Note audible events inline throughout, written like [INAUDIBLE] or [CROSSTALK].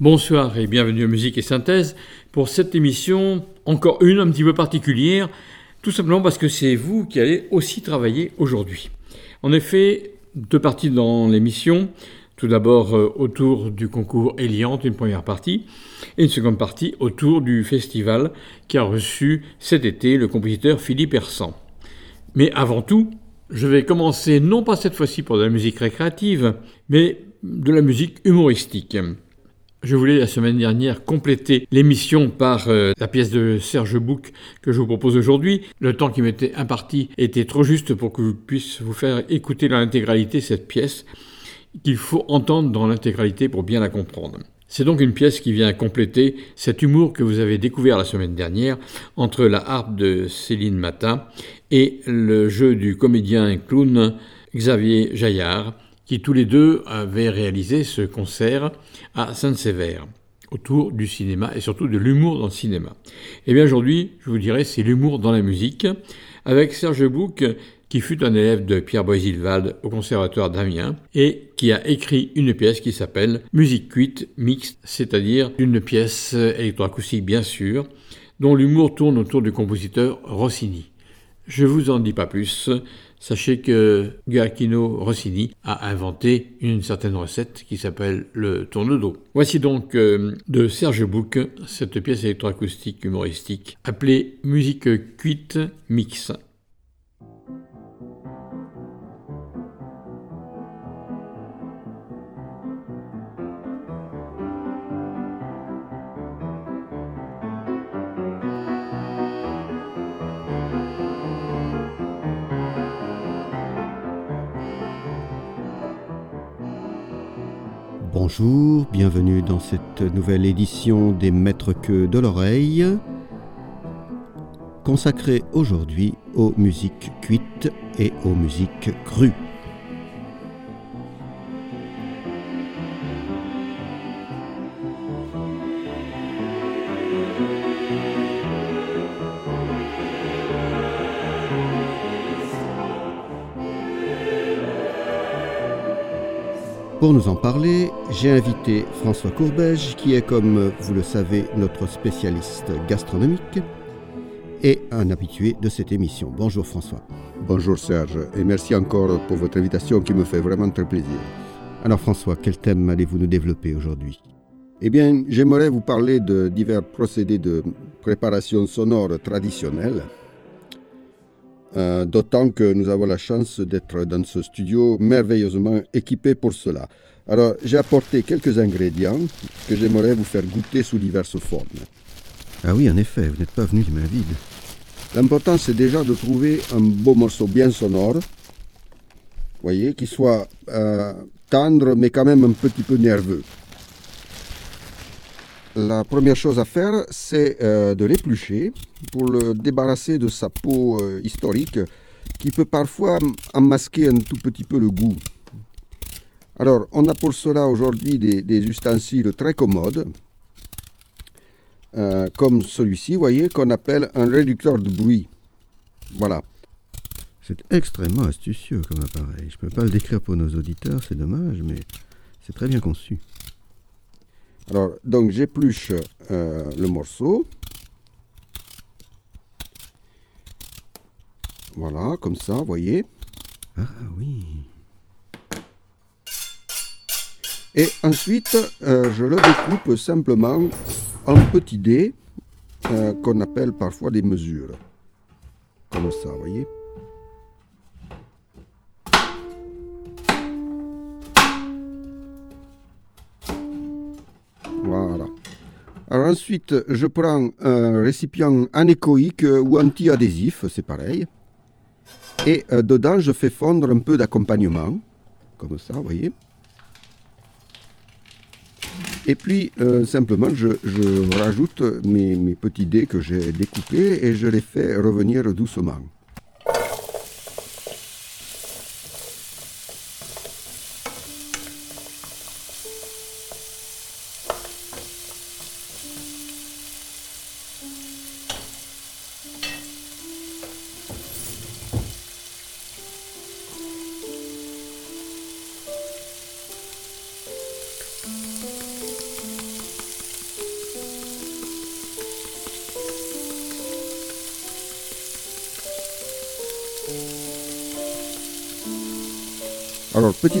Bonsoir et bienvenue à Musique et Synthèse pour cette émission, encore une un petit peu particulière, tout simplement parce que c'est vous qui allez aussi travailler aujourd'hui. En effet, deux parties dans l'émission. Tout d'abord euh, autour du concours Eliante, une première partie, et une seconde partie autour du festival qui a reçu cet été le compositeur Philippe Hersan. Mais avant tout, je vais commencer non pas cette fois-ci pour de la musique récréative, mais de la musique humoristique. Je voulais la semaine dernière compléter l'émission par euh, la pièce de Serge Bouc que je vous propose aujourd'hui. Le temps qui m'était imparti était trop juste pour que je puisse vous faire écouter dans l'intégralité cette pièce qu'il faut entendre dans l'intégralité pour bien la comprendre. C'est donc une pièce qui vient compléter cet humour que vous avez découvert la semaine dernière entre la harpe de Céline Matin et le jeu du comédien clown Xavier Jaillard, qui tous les deux avaient réalisé ce concert à Saint-Sévère autour du cinéma et surtout de l'humour dans le cinéma. Et bien aujourd'hui, je vous dirais, c'est l'humour dans la musique, avec Serge Bouc, qui fut un élève de Pierre Boisilvald au Conservatoire d'Amiens et qui a écrit une pièce qui s'appelle Musique cuite mixte, c'est-à-dire une pièce électroacoustique bien sûr, dont l'humour tourne autour du compositeur Rossini. Je vous en dis pas plus. Sachez que Gioacchino Rossini a inventé une certaine recette qui s'appelle le tourne-dos. Voici donc euh, de Serge Bouc cette pièce électroacoustique humoristique appelée Musique cuite mix. Bienvenue dans cette nouvelle édition des Maîtres que de l'oreille, consacrée aujourd'hui aux musiques cuites et aux musiques crues. Pour nous en parler, j'ai invité François Courbège, qui est, comme vous le savez, notre spécialiste gastronomique et un habitué de cette émission. Bonjour François. Bonjour Serge, et merci encore pour votre invitation qui me fait vraiment très plaisir. Alors François, quel thème allez-vous nous développer aujourd'hui? Eh bien, j'aimerais vous parler de divers procédés de préparation sonore traditionnels. Euh, D'autant que nous avons la chance d'être dans ce studio merveilleusement équipé pour cela. Alors, j'ai apporté quelques ingrédients que j'aimerais vous faire goûter sous diverses formes. Ah oui, en effet, vous n'êtes pas venu les mains vides. L'important, c'est déjà de trouver un beau morceau bien sonore, voyez, qui soit euh, tendre, mais quand même un petit peu nerveux. La première chose à faire, c'est euh, de l'éplucher pour le débarrasser de sa peau euh, historique qui peut parfois en masquer un tout petit peu le goût. Alors, on a pour cela aujourd'hui des, ustensiles très commodes, euh, comme celui-ci, vous voyez, qu'on appelle un réducteur de bruit. Voilà. C'est extrêmement astucieux comme appareil. Je ne peux pas le décrire pour nos auditeurs, c'est dommage, mais c'est très bien conçu. Alors, donc j'épluche euh, le morceau. Voilà, comme ça, vous voyez. Ah oui. Et ensuite, euh, je le découpe simplement en petits dés euh, qu'on appelle parfois des mesures. Comme ça, vous voyez. Alors ensuite, je prends un récipient anéchoïque ou anti-adhésif, c'est pareil. Et euh, dedans, je fais fondre un peu d'accompagnement, comme ça, vous voyez. Et puis, euh, simplement, je, rajoute mes, mes petits dés que j'ai découpés et je les fais revenir doucement.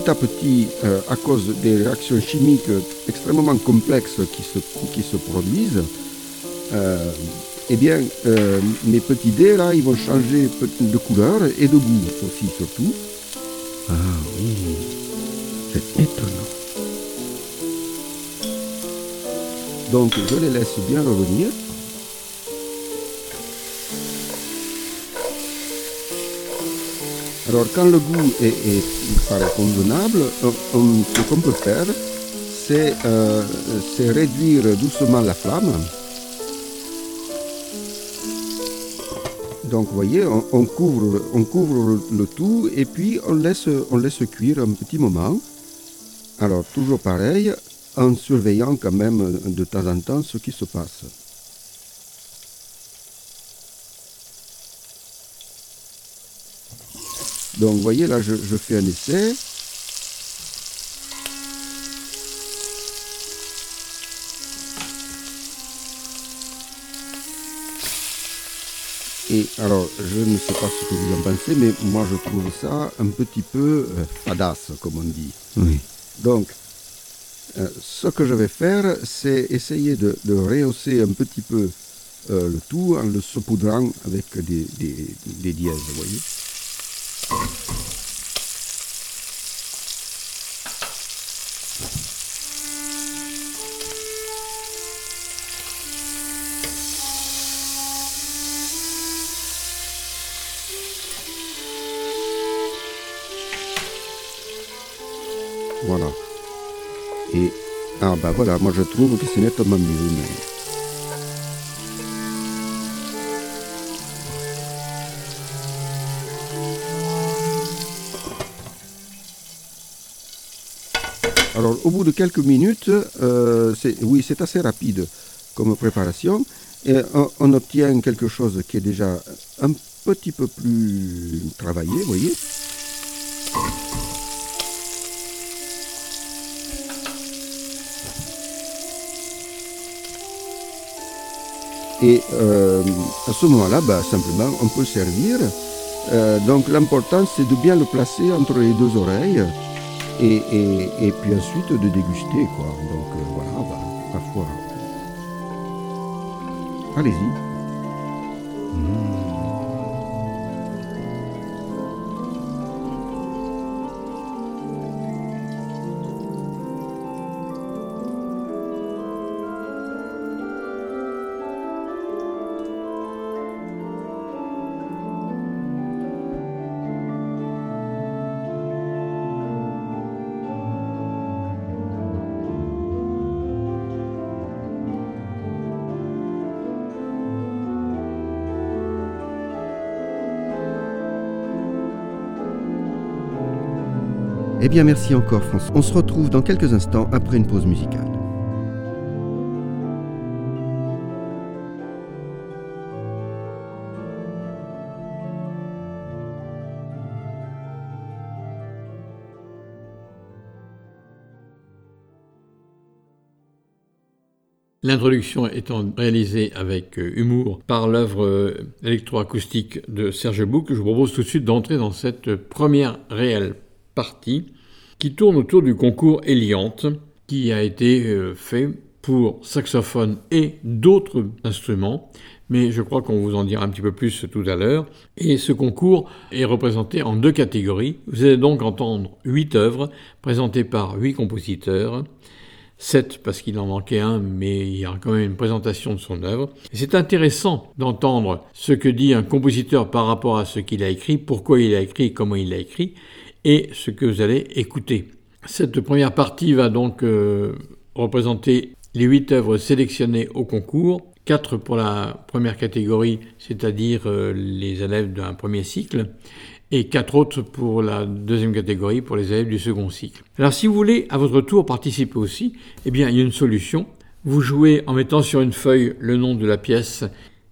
Petit à petit, euh, à cause des réactions chimiques extrêmement complexes qui se, qui se produisent, euh, eh bien, euh, mes petits dés là, ils vont changer de couleur et de goût aussi surtout. Ah oui, c'est étonnant. Donc je les laisse bien revenir. Alors quand le goût est, est convenable, ce qu'on peut faire, euh, c'est réduire doucement la flamme. Donc vous voyez, on, couvre, on couvre le tout et puis on laisse, on laisse cuire un petit moment. Alors toujours pareil, en surveillant quand même de temps en temps ce qui se passe. Donc vous voyez là je, fais un essai. Et alors, je ne sais pas ce que vous en pensez, mais moi je trouve ça un petit peu euh, fadasse, comme on dit. Oui. Donc, euh, ce que je vais faire, c'est essayer de, rehausser un petit peu euh, le tout en le saupoudrant avec des, des, des dièses, vous voyez. Voilà. Et, ah bah voilà, moi je trouve que c'est nettement mieux. Alors, au bout de quelques minutes, euh, oui, c'est assez rapide comme préparation. Et on, obtient quelque chose qui est déjà un petit peu plus travaillé, vous voyez. Et euh, à ce moment-là, bah, simplement, on peut servir. Euh, donc l'important, c'est de bien le placer entre les deux oreilles et, et, puis ensuite de déguster. Quoi. Donc euh, voilà, bah, parfois. Allez-y. Mmh. Eh bien merci encore François. On se retrouve dans quelques instants après une pause musicale. L'introduction étant réalisée avec euh, humour par l'œuvre euh, électroacoustique de Serge Bouc, je vous propose tout de suite d'entrer dans cette première réelle qui tourne autour du concours Eliante qui a été euh, fait pour saxophone et d'autres instruments, mais je crois qu'on vous en dira un petit peu plus tout à l'heure. Et ce concours est représenté en deux catégories. Vous allez donc entendre huit œuvres présentées par huit compositeurs. Sept parce qu'il en manquait un, mais il y a quand même une présentation de son œuvre. C'est intéressant d'entendre ce que dit un compositeur par rapport à ce qu'il a écrit, pourquoi il a écrit, comment il a écrit, et ce que vous allez écouter. Cette première partie va donc euh, représenter les huit œuvres sélectionnées au concours, quatre pour la première catégorie, c'est-à-dire euh, les élèves d'un premier cycle, et quatre autres pour la deuxième catégorie, pour les élèves du second cycle. Alors si vous voulez à votre tour participer aussi, eh bien il y a une solution. Vous jouez en mettant sur une feuille le nom de la pièce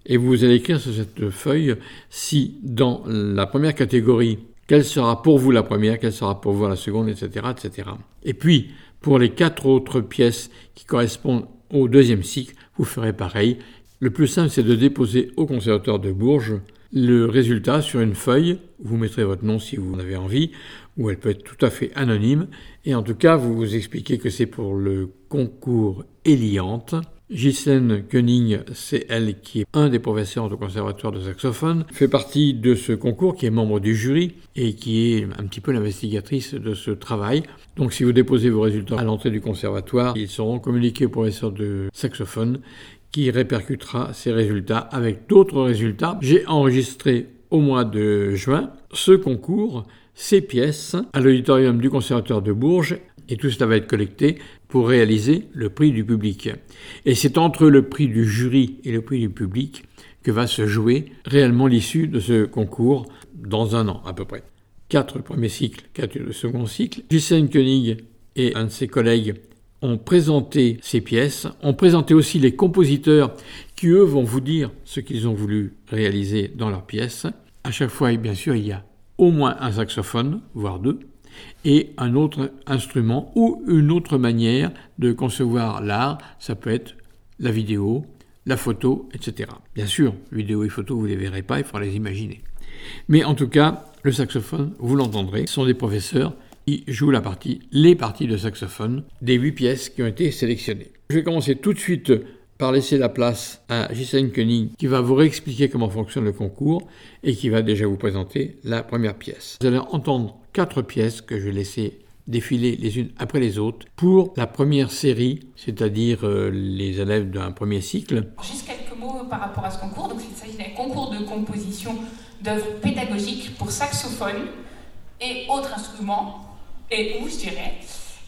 et vous allez écrire sur cette feuille si dans la première catégorie quelle sera pour vous la première, quelle sera pour vous la seconde, etc., etc. Et puis, pour les quatre autres pièces qui correspondent au deuxième cycle, vous ferez pareil. Le plus simple, c'est de déposer au conservatoire de Bourges le résultat sur une feuille. Vous mettrez votre nom si vous en avez envie, ou elle peut être tout à fait anonyme. Et en tout cas, vous vous expliquez que c'est pour le concours Eliante. Ghislaine Koenig, c'est elle qui est un des professeurs du conservatoire de saxophone, fait partie de ce concours, qui est membre du jury et qui est un petit peu l'investigatrice de ce travail. Donc si vous déposez vos résultats à l'entrée du conservatoire, ils seront communiqués au professeur de saxophone qui répercutera ces résultats avec d'autres résultats. J'ai enregistré au mois de juin ce concours, ces pièces, à l'auditorium du conservatoire de Bourges et tout cela va être collecté pour réaliser le prix du public. Et c'est entre le prix du jury et le prix du public que va se jouer réellement l'issue de ce concours dans un an à peu près. Quatre premiers cycles, quatre second cycle. Ghislaine Koenig et un de ses collègues ont présenté ces pièces, ont présenté aussi les compositeurs qui, eux, vont vous dire ce qu'ils ont voulu réaliser dans leurs pièces. À chaque fois, bien sûr, il y a au moins un saxophone, voire deux, et un autre instrument ou une autre manière de concevoir l'art. Ça peut être la vidéo, la photo, etc. Bien sûr, vidéo et photo, vous ne les verrez pas, il faudra les imaginer. Mais en tout cas, le saxophone, vous l'entendrez, sont des professeurs qui jouent la partie, les parties de saxophone des huit pièces qui ont été sélectionnées. Je vais commencer tout de suite par laisser la place à Ghislaine Koenig qui va vous réexpliquer comment fonctionne le concours et qui va déjà vous présenter la première pièce. Vous allez entendre quatre pièces que je vais laisser défiler les unes après les autres pour la première série, c'est-à-dire euh, les élèves d'un premier cycle. Juste quelques mots par rapport à ce concours. Donc, il s'agit d'un concours de composition d'œuvres pédagogiques pour saxophone et autres instruments, et où je dirais,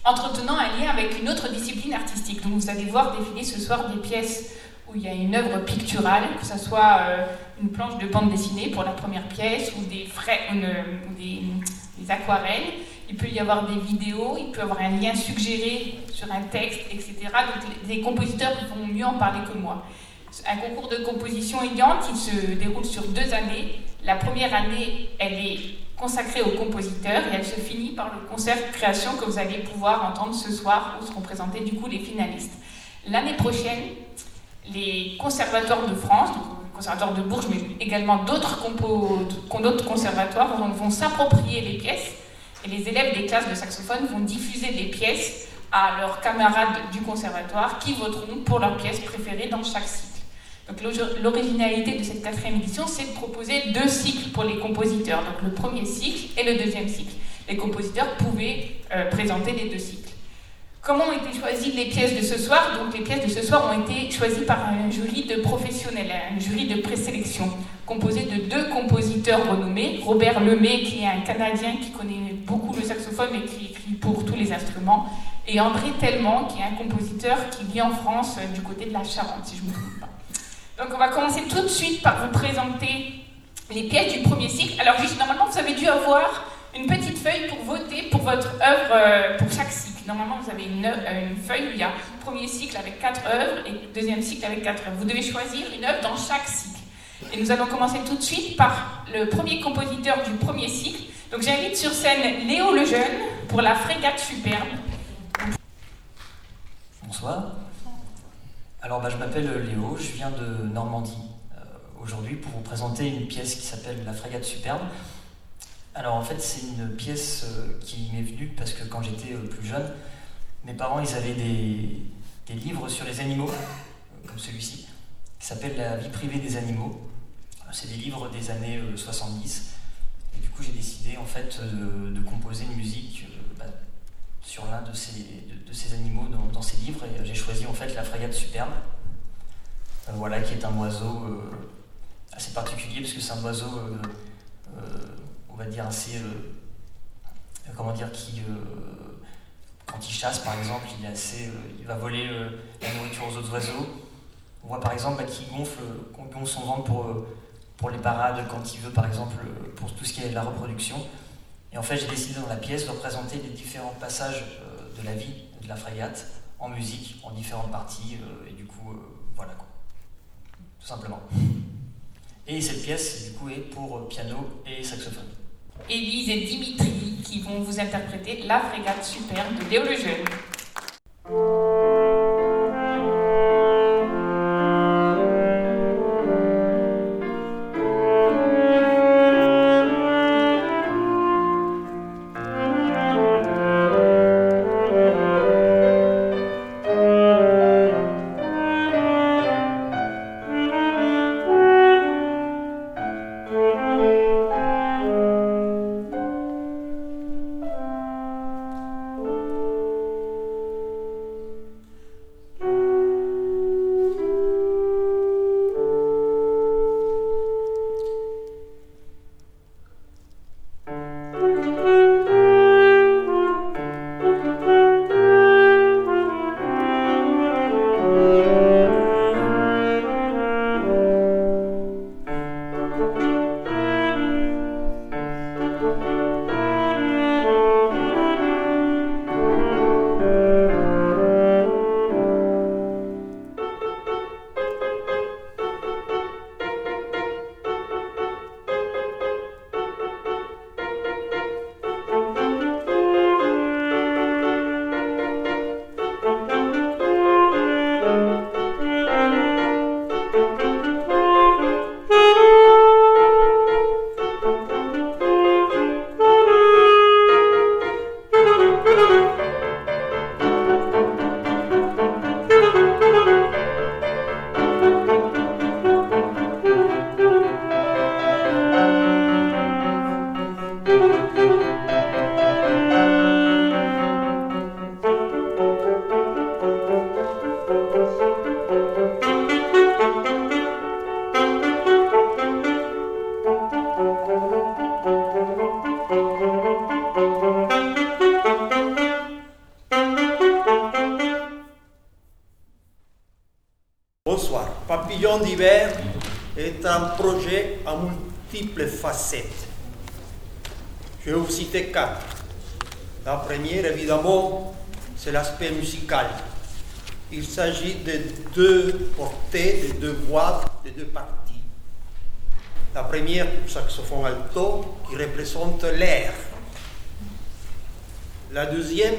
entretenant un lien avec une autre discipline artistique. Donc vous allez voir défiler ce soir des pièces où il y a une œuvre picturale, que ce soit euh, une planche de bande dessinée pour la première pièce ou des, frais, des, aquarelles. Il peut y avoir des vidéos, il peut y avoir un lien suggéré sur un texte, etc. Donc les compositeurs vont mieux en parler que moi. Un concours de composition ayant qui se déroule sur deux années. La première année, elle est consacrée aux compositeurs et elle se finit par le concert création que vous allez pouvoir entendre ce soir où seront présentés du coup les finalistes. L'année prochaine, les conservatoires de France, donc le conservatoire de Bourges, mais également d'autres conservatoires vont, s'approprier les pièces et les élèves des classes de saxophone vont diffuser les pièces à leurs camarades du conservatoire qui voteront pour leurs pièces préférées dans chaque cycle. Donc l'originalité de cette quatrième édition, c'est de proposer deux cycles pour les compositeurs, donc le premier cycle et le deuxième cycle. Les compositeurs pouvaient euh, présenter les deux cycles. Comment ont été choisies les pièces de ce soir? Donc les pièces de ce soir ont été choisies par un jury de professionnels, un jury de présélection, composé de deux compositeurs renommés, Robert Lemay, qui est un Canadien qui connaît beaucoup le saxophone et qui écrit pour tous les instruments, et André Tellement, qui est un compositeur qui vit en France euh, du côté de la Charente, si je ne me trompe pas. Donc on va commencer tout de suite par vous présenter les pièces du premier cycle. Alors juste, normalement, vous avez dû avoir une petite feuille pour voter pour votre œuvre euh, pour chaque cycle. Normalement, vous avez une, euh, une, feuille où il y a premier cycle avec quatre œuvres et deuxième cycle avec quatre œuvres. Vous devez choisir une œuvre dans chaque cycle. Et nous allons commencer tout de suite par le premier compositeur du premier cycle. Donc j'invite sur scène Léo Lejeune pour la frégate superbe. Bonsoir. Alors bah, je m'appelle Léo, je viens de Normandie euh, aujourd'hui pour vous présenter une pièce qui s'appelle La frégate superbe. Alors en fait, c'est une pièce euh, qui m'est venue parce que quand j'étais euh, plus jeune, mes parents ils avaient des, livres sur les animaux, euh, comme celui-ci, qui s'appelle La vie privée des animaux. C'est des livres des années 70. Et du coup, j'ai décidé en fait de, de composer une musique sur l'un de ces, de, ces animaux dans, dans, ces livres. J'ai choisi en fait la frégate superbe, voilà, qui est un oiseau assez particulier parce que c'est un oiseau on va dire, assez. Euh, comment dire, qui. Euh, quand il chasse, par exemple, il, est assez, euh, il va voler la nourriture aux autres oiseaux. On voit par exemple bah, qu'il gonfle, gonfle, son ventre pour, pour les parades, quand il veut, par exemple, pour tout ce qui est de la reproduction. Et en fait, j'ai décidé dans la pièce de représenter les différents passages de la vie de la frégate en musique, en différentes parties, et du coup, voilà quoi. Tout simplement. Et cette pièce, du coup, est pour piano et saxophone. Élise et Dimitri qui vont vous interpréter La frégate superbe de Léo le quatre. La première, évidemment, c'est l'aspect musical. Il s'agit de deux portées, de deux voix, de deux parties. La première pour saxophone alto, qui représente l'air. La deuxième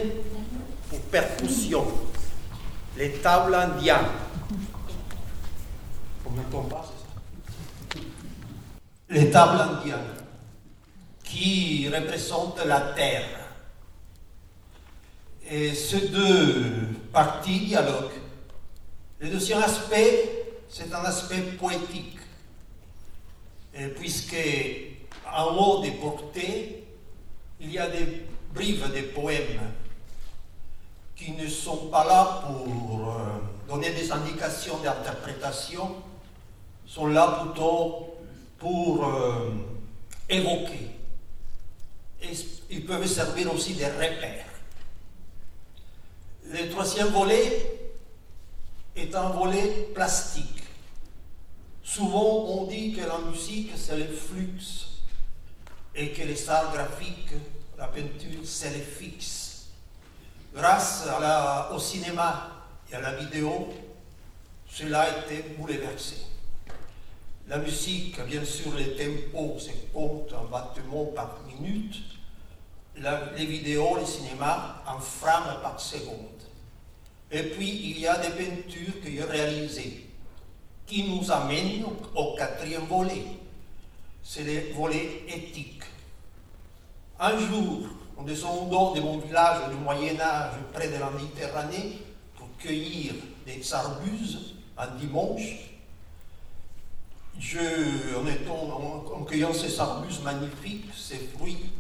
pour percussion, les tables indiennes les tables indiennes qui représentent la terre. Et ces deux parties dialoguent. Le deuxième aspect, c'est un aspect poétique, puisque en haut des portées, il y a des brives de poèmes qui ne sont pas pour euh, donner des indications d'interprétation, sont là plutôt pour euh, évoquer. Ils peuvent servir aussi des repères. Le troisième volet est un volet plastique. Souvent, on dit que la musique, c'est le flux et que les arts graphiques, la peinture, c'est le fixe. Grâce à la, au cinéma et à la vidéo, cela a été bouleversé. La musique, bien sûr, les tempos se comptent en battements par minute. les vidéos, le cinéma, en frames par seconde. Et puis, il y a des peintures que j'ai réalisées qui nous amènent au quatrième volet. C'est le volet éthique. Un jour, en descendant de mon village du Moyen-Âge près de la Méditerranée pour cueillir des arbuses un dimanche, je, en, cueillant ces arbuses magnifiques, ces fruits,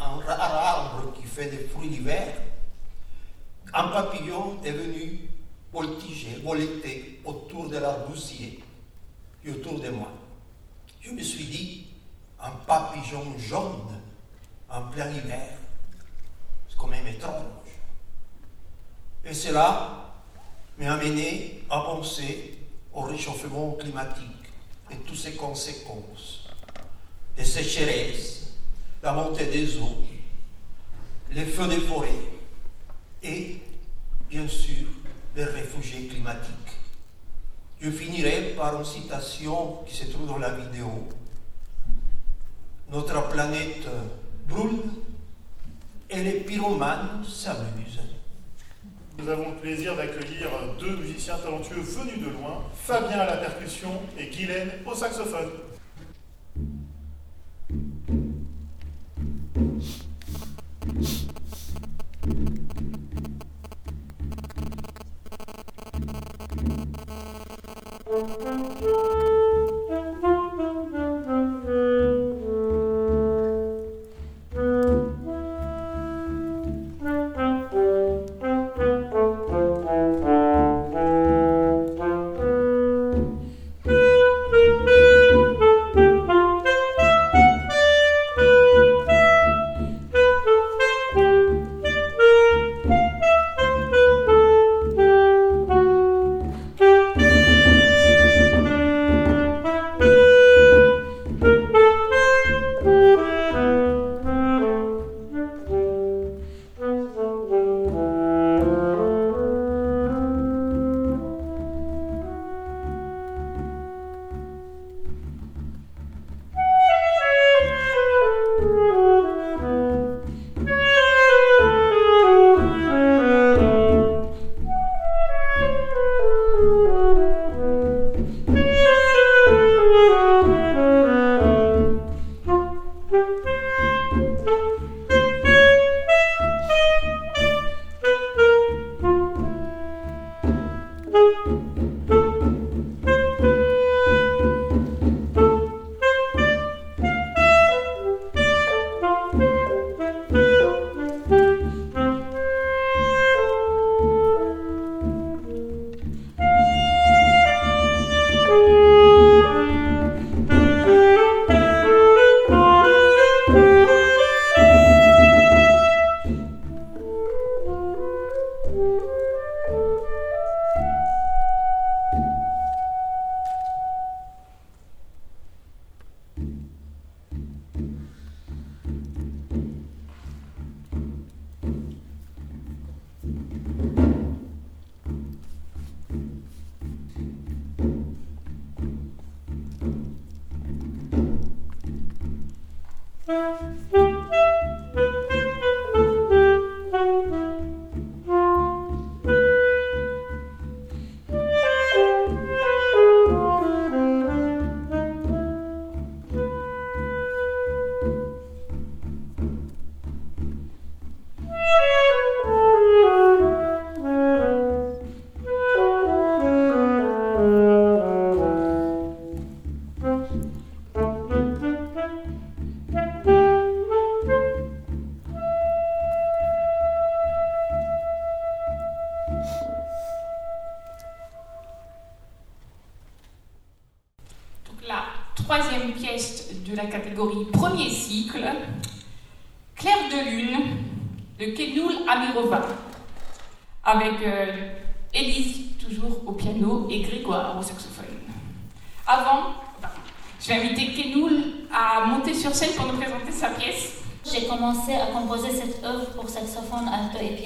un rare arbre qui fait des fruits d'hiver, un papillon est venu voltiger, voleter autour de l'arbousier et autour de moi. Je me suis dit, un papillon jaune en plein hiver, même étrange. Et cela m'a amené à penser au réchauffement climatique et toutes ses conséquences, les sécheresses, la montée des eaux, les feux des forêts et, bien sûr, les réfugiés climatiques. Je finirai par une citation qui se trouve dans la vidéo. Notre planète brûle et les pyromanes s'amusent. Nous avons le plaisir d'accueillir deux musiciens talentueux venus de loin, Fabien à la percussion et Guylaine au saxophone.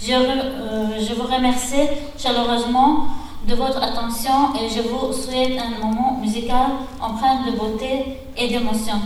Je, je vous remercie chaleureusement de votre attention et je vous souhaite un moment musical empreint de beauté et d'émotion.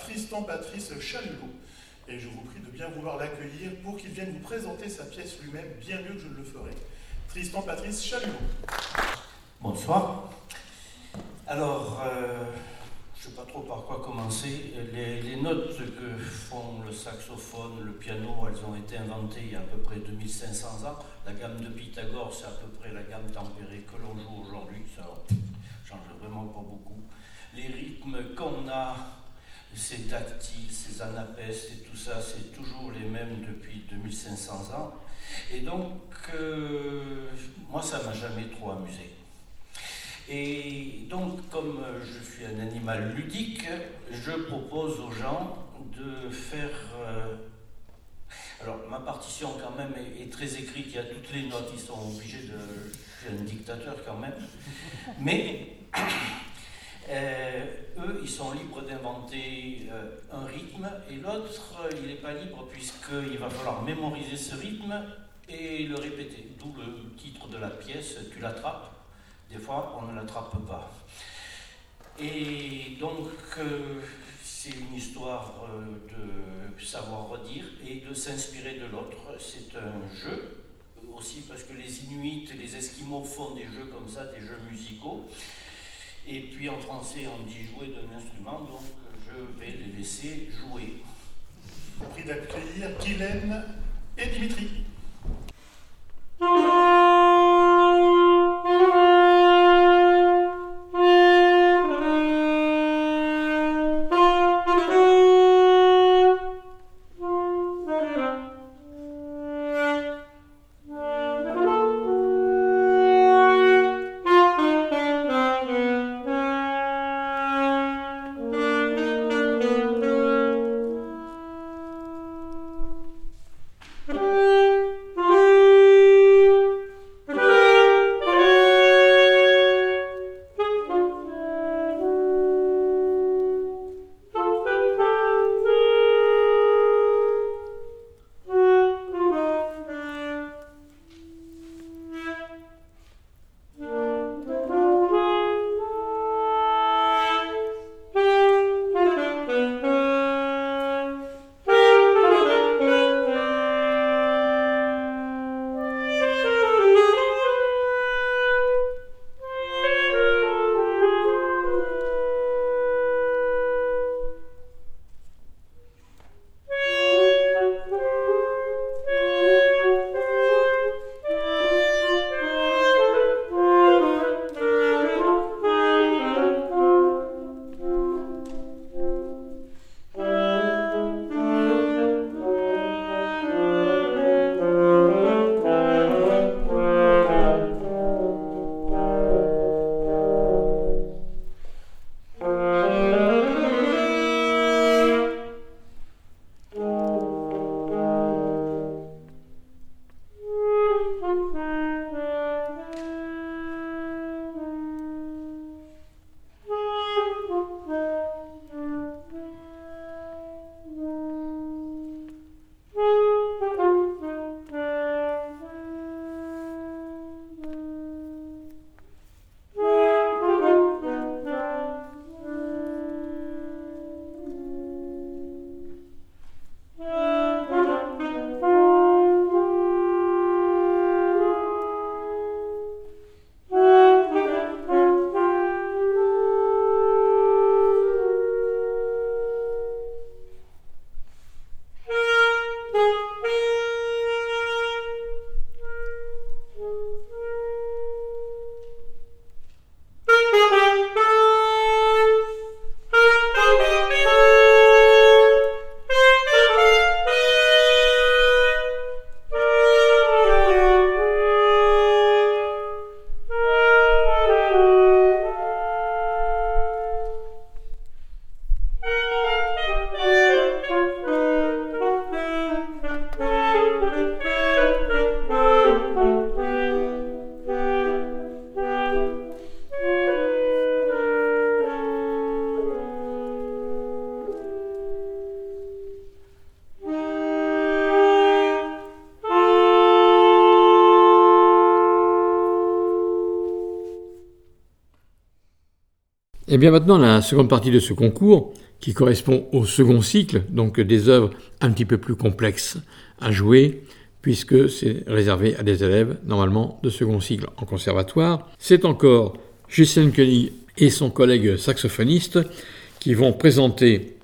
Tristan Patrice Chalulot. Et je vous prie de bien vouloir l'accueillir pour qu'il vienne vous présenter sa pièce lui-même bien mieux que je ne le ferai. Tristan Patrice Chalulot. Bonsoir. Alors, euh, je ne sais pas trop par quoi commencer. Les, les, notes que font le saxophone, le piano, elles ont été inventées il y a à peu près 2500 ans. La gamme de Pythagore, c'est à peu près la gamme tempérée que l'on joue aujourd'hui. Ça change vraiment pas beaucoup les rythmes qu'on a, ces tactiles, ces anapestes et tout ça, c'est toujours les mêmes depuis 2500 ans. Et donc, euh, moi, ça m'a jamais trop amusé. Et donc, comme je suis un animal ludique, je propose aux gens de faire... Euh, alors, ma partition, quand même, est, très écrite, il y a toutes les notes, ils sont obligés de... Je suis un dictateur, quand même. Mais... Euh, eux, ils sont libres d'inventer euh, un rythme et l'autre, il n'est pas libre puisqu'il va falloir mémoriser ce rythme et le répéter. D'où le titre de la pièce, tu l'attrapes. Des fois, on ne l'attrape pas. Et donc, euh, c'est une histoire de savoir redire et de s'inspirer de l'autre. C'est un jeu aussi parce que les Inuits, les Esquimaux font des jeux comme ça, des jeux musicaux. Et puis en français, on dit jouer d'un instrument, donc je vais les laisser jouer. Prie d'accueillir Guylaine et Dimitri. [LAUGHS] Et bien maintenant, la seconde partie de ce concours, qui correspond au second cycle, donc des œuvres un petit peu plus complexes à jouer, puisque c'est réservé à des élèves normalement de second cycle en conservatoire. C'est encore Ghislaine Koenig et son collègue saxophoniste qui vont présenter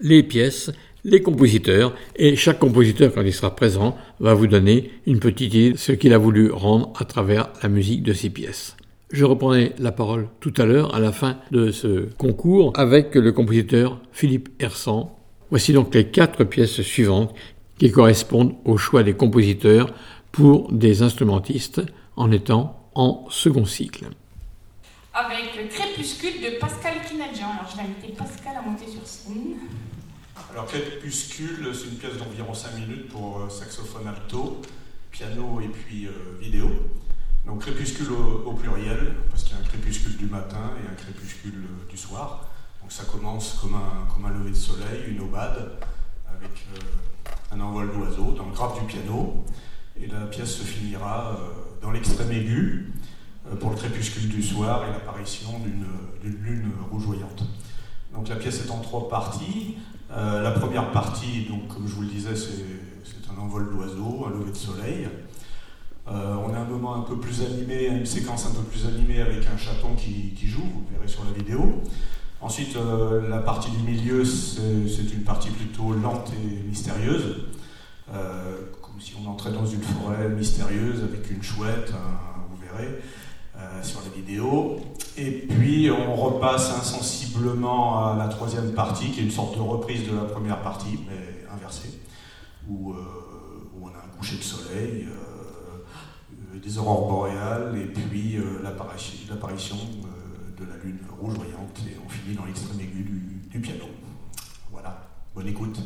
les pièces, les compositeurs, et chaque compositeur, quand il sera présent, va vous donner une petite idée de ce qu'il a voulu rendre à travers la musique de ces pièces. Je reprendrai la parole tout à l'heure, à la fin de ce concours, avec le compositeur Philippe Hersan. Voici donc les quatre pièces suivantes qui correspondent au choix des compositeurs pour des instrumentistes en étant en second cycle. Avec Crépuscule de Pascal Kinadjian. Alors je vais inviter Pascal à monter sur scène. Alors Crépuscule, c'est une pièce d'environ 5 minutes pour euh, saxophone alto, piano et puis euh, vidéo. Donc crépuscule au, pluriel, parce qu'il y a un crépuscule du matin et un crépuscule euh, du soir. Donc ça commence comme un, comme un lever de soleil, une aubade, avec un envol d'oiseau dans le grave du piano. Et la pièce se finira dans l'extrême aigu, euh, pour le crépuscule du soir et l'apparition d'une lune rougeoyante. Donc la pièce est en trois parties. Euh, la première partie, donc, comme je vous le disais, c'est un envol d'oiseaux, un lever de soleil. Euh, on a un moment un peu plus animé, une séquence un peu plus animée avec un chaton qui, joue, vous verrez sur la vidéo. Ensuite, la partie du milieu, c'est une partie plutôt lente et mystérieuse, comme si on entrait dans une forêt mystérieuse avec une chouette, vous verrez. Euh, sur les vidéos. Et puis on repasse insensiblement à la troisième partie, qui est une sorte de reprise de la première partie, mais inversée, où, euh, on a un coucher de soleil, euh, des aurores boréales, et puis l'apparition de la lune rougeoyante, et on finit dans l'extrême aigu du piano. Voilà, bonne écoute.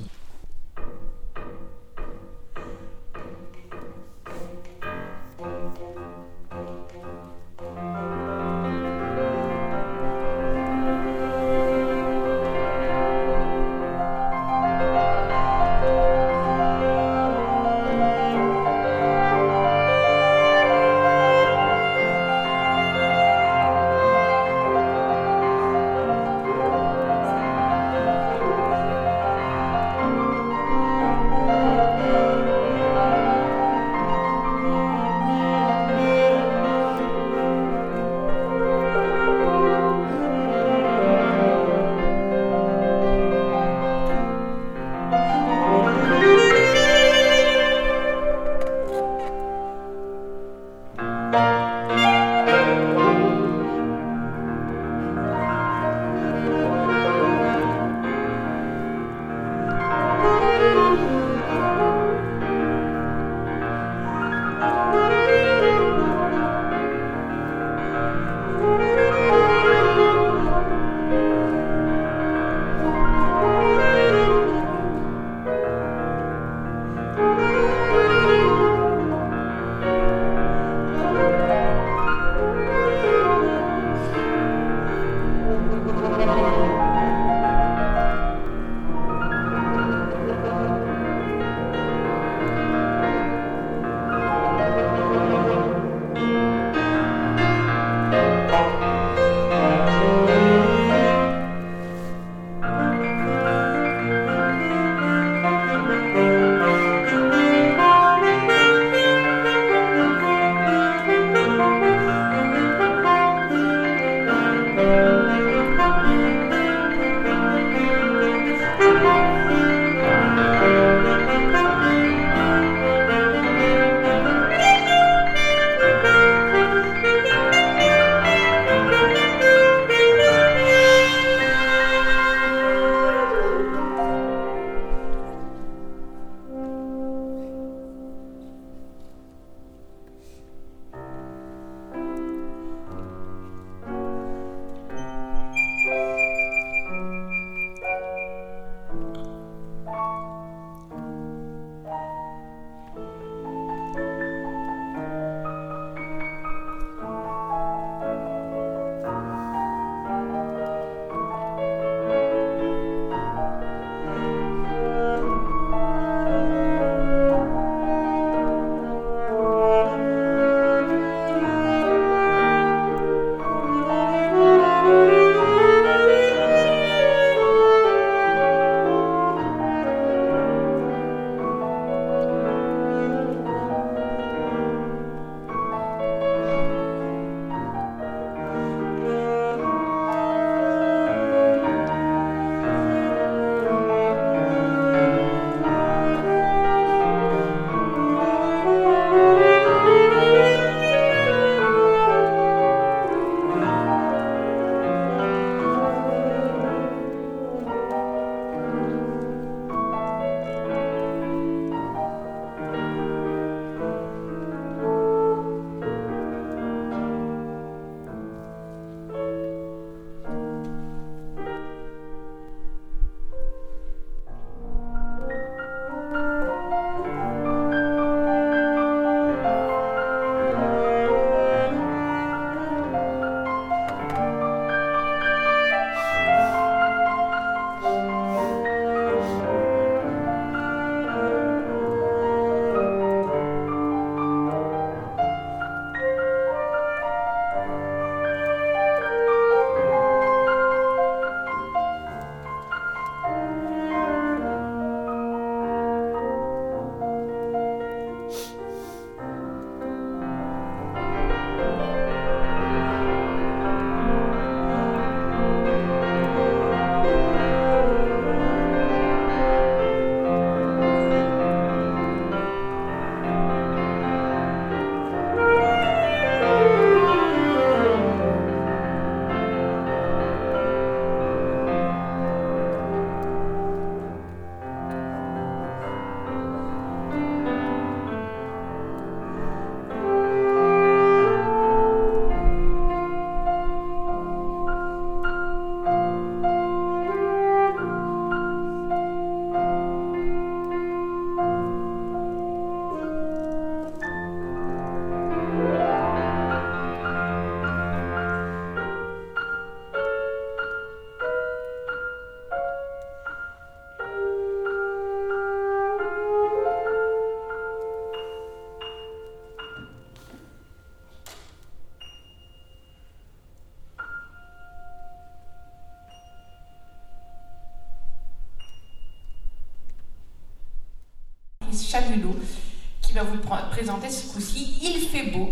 Ce coup-ci Il fait beau.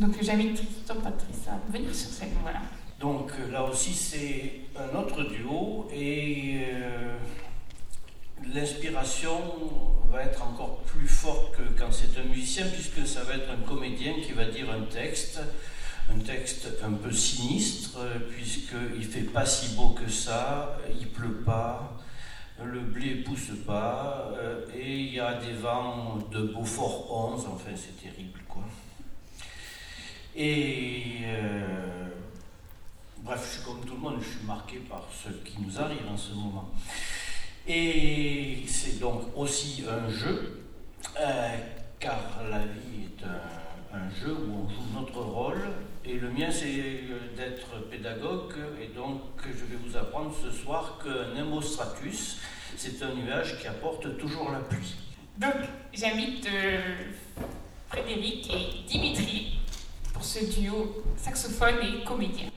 Donc j'invite Tristan Patrice à venir sur scène. Voilà. Donc là aussi, c'est un autre duo et euh, l'inspiration va être encore plus forte que quand c'est un musicien, puisque ça va être un comédien qui va dire un texte un texte un peu sinistre, puisqu'il fait pas si beau que ça, il pleut pas, blé pousse pas, euh, et il y a des vents de Beaufort 11, enfin c'est terrible quoi. Et euh, bref, je suis comme tout le monde, je suis marqué par ce qui nous arrive en ce moment. Et c'est donc aussi un jeu, euh, car la vie est un, jeu où on joue notre rôle et le mien, c'est d'être pédagogue. Et donc, je vais vous apprendre ce soir qu'un hémostratus, c'est un nuage qui apporte toujours la pluie. Donc, j'invite euh, Frédéric et Dimitri pour ce duo saxophone et comédien.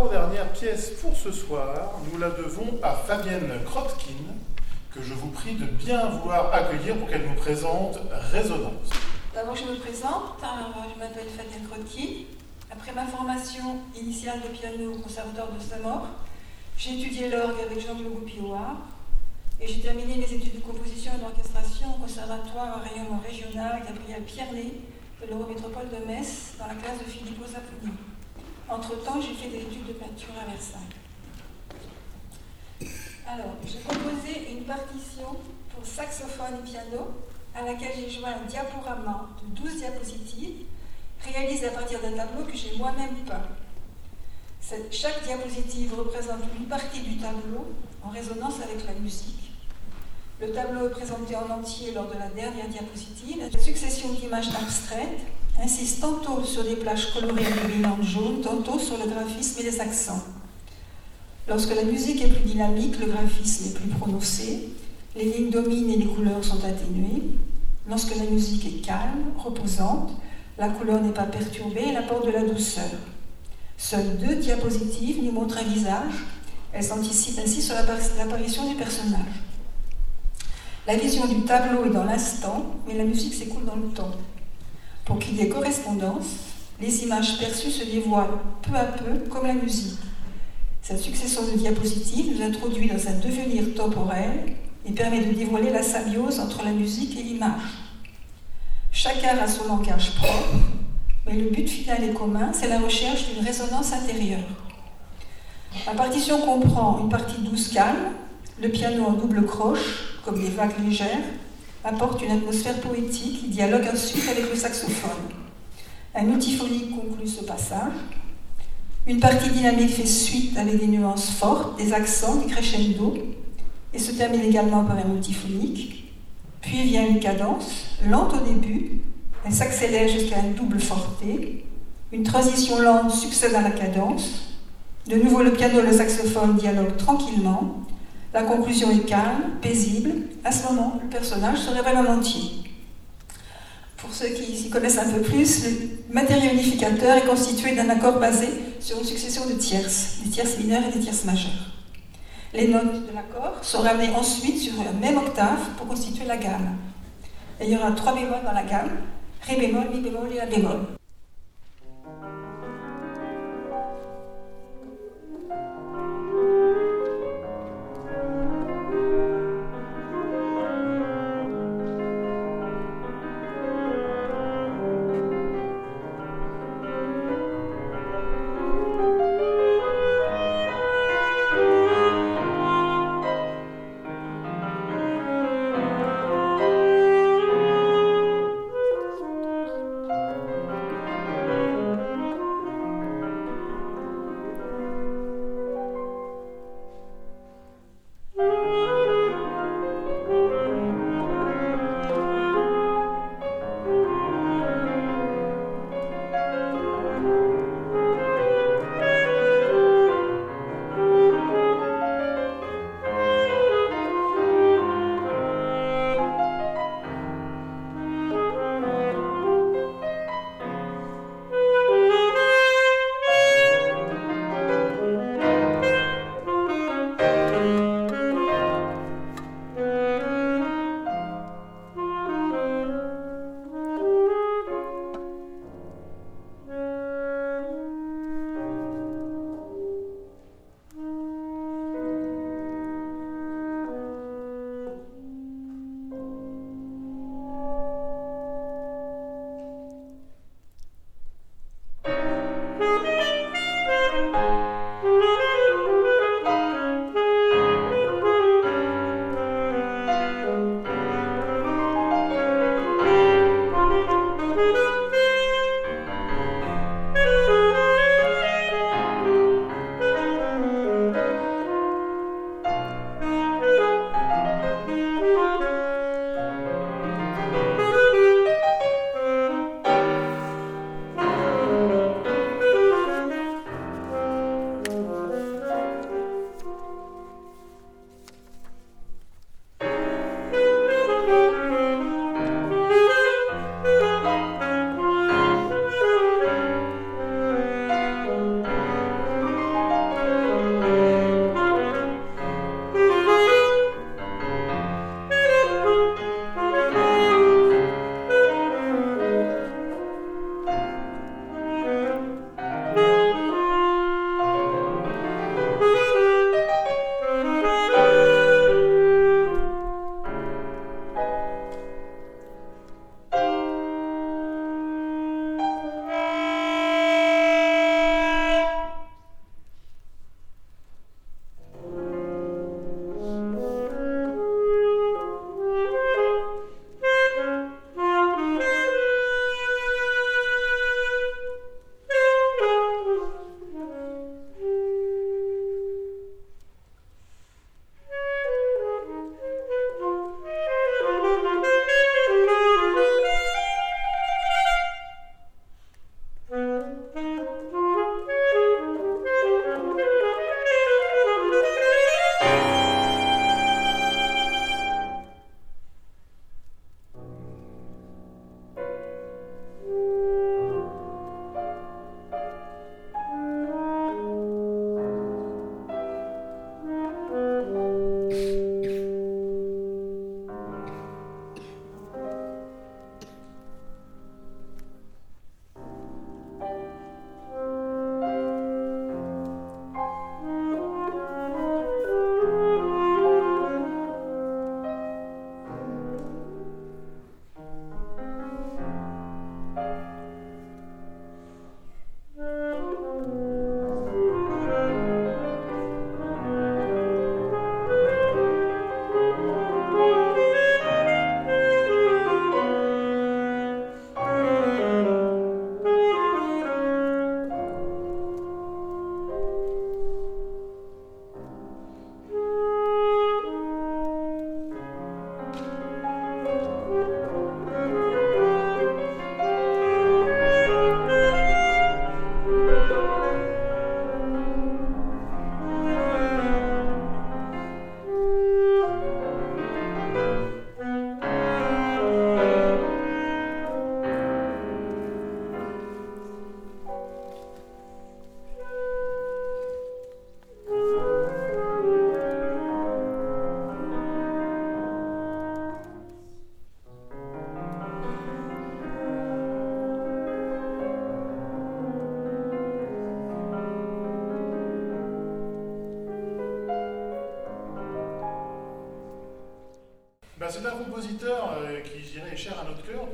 L'avant-dernière pièce pour ce soir, nous la devons à Fabienne Krotkin, que je vous prie de bien vouloir accueillir pour qu'elle nous présente Résonance. D'abord, je me présente. Alors, je m'appelle Fabienne Krotkin. Après ma formation initiale de piano au Conservatoire de Saint-Maur, j'ai étudié l'orgue avec Jean-Claude Goupilloir et j'ai terminé mes études de composition et d'orchestration au Conservatoire en rayonnement régional Gabriel Piernet de l'Eurométropole de Metz dans la classe de Zapponi. Entre-temps, j'ai fait des études de peinture à Versailles. Alors, j'ai composé une partition pour saxophone et piano à laquelle j'ai joint un diaporama de 12 diapositives réalisé à partir d'un tableau que j'ai moi-même peint. Chaque diapositive représente une partie du tableau en résonance avec la musique. Le tableau est présenté en entier lors de la dernière diapositive. La succession d'images abstraites insiste tantôt sur des plages colorées luminantes jaunes, tantôt sur le graphisme et les accents. Lorsque la musique est plus dynamique, le graphisme est plus prononcé, les lignes dominent et les couleurs sont atténuées. Lorsque la musique est calme, reposante, la couleur n'est pas perturbée, elle apporte de la douceur. Seules deux diapositives nous montrent un visage, elles anticipent ainsi sur l'appar- l'apparition du personnage. La vision du tableau est dans l'instant, mais la musique s'écoule dans le temps. Pour qu'il y ait correspondance, les images perçues se dévoilent peu à peu comme la musique. Cette succession de diapositives nous introduit dans un devenir temporel et permet de dévoiler la symbiose entre la musique et l'image. Art a son langage propre, mais le but final est commun, c'est la recherche d'une résonance intérieure. La partition comprend une partie douce calme, le piano en double croche, comme des vagues légères, apporte une atmosphère poétique qui dialogue ensuite avec le saxophone. Un multiphonique conclut ce passage. Une partie dynamique fait suite avec des nuances fortes, des accents, des crescendo, et se termine également par un multiphonique. Puis vient une cadence, lente au début, elle s'accélère jusqu'à un double forté. Une transition lente succède à la cadence. De nouveau, le piano et le saxophone dialoguent tranquillement. La conclusion est calme, paisible. À ce moment, le personnage se révèle en entier. Pour ceux qui s'y connaissent un peu plus, le matériau unificateur est constitué d'un accord basé sur une succession de tierces, des tierces mineures et des tierces majeures. Les notes de l'accord sont ramenées ensuite sur la même octave pour constituer la gamme. Et il y aura trois bémols dans la gamme, Ré bémol, Mi bémol et La bémol.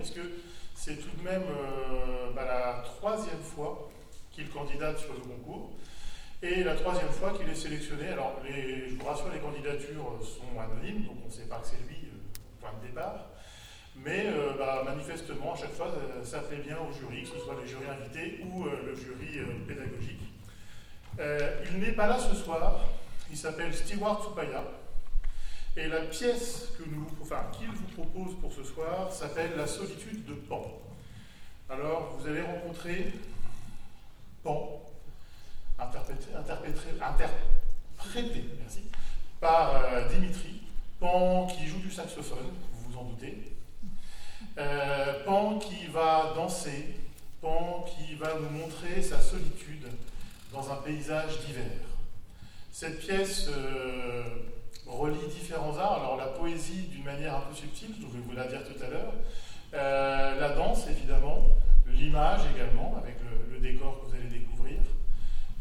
Puisque c'est tout de même bah, la troisième fois qu'il candidate sur le concours. Et la troisième fois qu'il est sélectionné, alors je vous rassure, les candidatures sont anonymes, donc on ne sait pas que c'est lui, euh, point de départ. Mais euh, bah, manifestement, à chaque fois, ça, plaît bien au jury, que ce soit les jurys invités ou euh, le jury pédagogique. il n'est pas là ce soir, il s'appelle Stewart Tsupaya. Et la pièce qu'il vous propose pour ce soir s'appelle La solitude de Pan. Alors, vous allez rencontrer Pan, interprété, par euh, Dimitri, Pan qui joue du saxophone, vous vous en doutez, euh, Pan qui va danser, Pan qui va nous montrer sa solitude dans un paysage d'hiver. Cette pièce euh, relie différents arts, alors la poésie d'une manière un peu subtile, je vais vous la dire tout à l'heure, la danse évidemment, l'image également, avec le décor que vous allez découvrir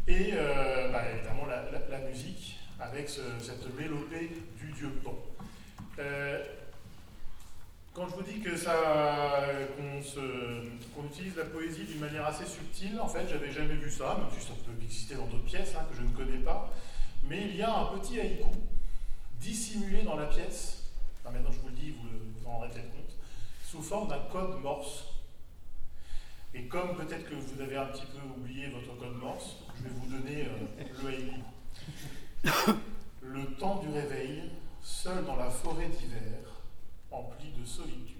et euh, bah, évidemment la, musique avec cette mélopée du dieu Pan. Euh, quand je vous dis que qu'on, utilise la poésie d'une manière assez subtile, en fait, j'avais jamais vu ça, même si ça peut exister dans d'autres pièces hein, que je ne connais pas. Mais il y a un petit haïku dissimulé dans la pièce. Maintenant, je vous le dis, vous, en peut-être compte, sous forme d'un code Morse. Et comme peut-être que vous avez un petit peu oublié votre code Morse, je vais vous donner euh, le haïku. Le temps du réveil, seul dans la forêt d'hiver, empli de solitude.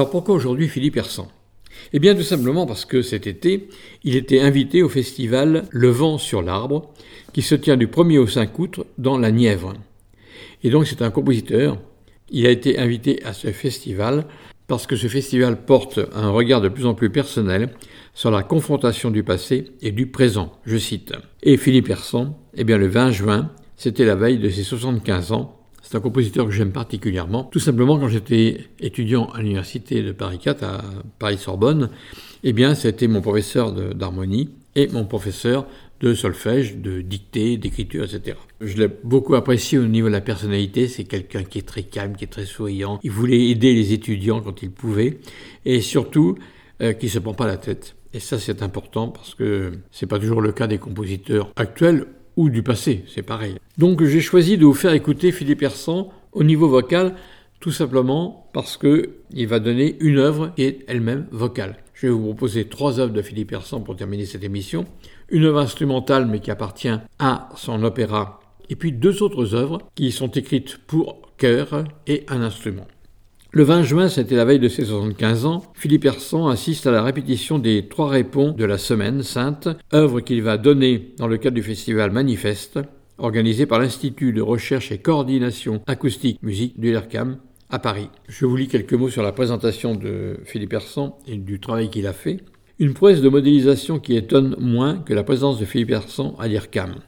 Alors pourquoi aujourd'hui Philippe Hersan Eh bien tout simplement parce que cet été, il était invité au festival Le vent sur l'arbre, qui se tient du 1er au 5 août dans la Nièvre. Et donc c'est un compositeur. Il a été invité à ce festival parce que ce festival porte un regard de plus en plus personnel sur la confrontation du passé et du présent, je cite. Et Philippe Hersan, eh bien le 20 juin, c'était la veille de ses 75 ans. C'est un compositeur que j'aime particulièrement. Tout simplement, quand j'étais étudiant à l'université de Paris 4 à Paris-Sorbonne, eh bien, c'était mon professeur d'harmonie et mon professeur de solfège, de dictée, d'écriture, etc. Je l'ai beaucoup apprécié au niveau de la personnalité. C'est quelqu'un qui est très calme, qui est très souriant. Il voulait aider les étudiants quand il pouvait. Et surtout, euh, qui ne se prend pas la tête. Et ça, c'est important parce que c'est pas toujours le cas des compositeurs actuels ou du passé. C'est pareil. Donc, j'ai choisi de vous faire écouter Philippe Hersan au niveau vocal, tout simplement parce que il va donner une œuvre qui est elle-même vocale. Je vais vous proposer trois œuvres de Philippe Hersan pour terminer cette émission une œuvre instrumentale mais qui appartient à son opéra, et puis deux autres œuvres qui sont écrites pour chœur et un instrument. Le 20 juin, c'était la veille de ses 75 ans, Philippe Hersan assiste à la répétition des trois répons de la Semaine Sainte, œuvre qu'il va donner dans le cadre du festival Manifeste, organisé par l'Institut de recherche et coordination acoustique musique du LERCAM à Paris. Je vous lis quelques mots sur la présentation de Philippe Hersan et du travail qu'il a fait. Une prouesse de modélisation qui étonne moins que la présence de Philippe Hersan à l'IRCAM.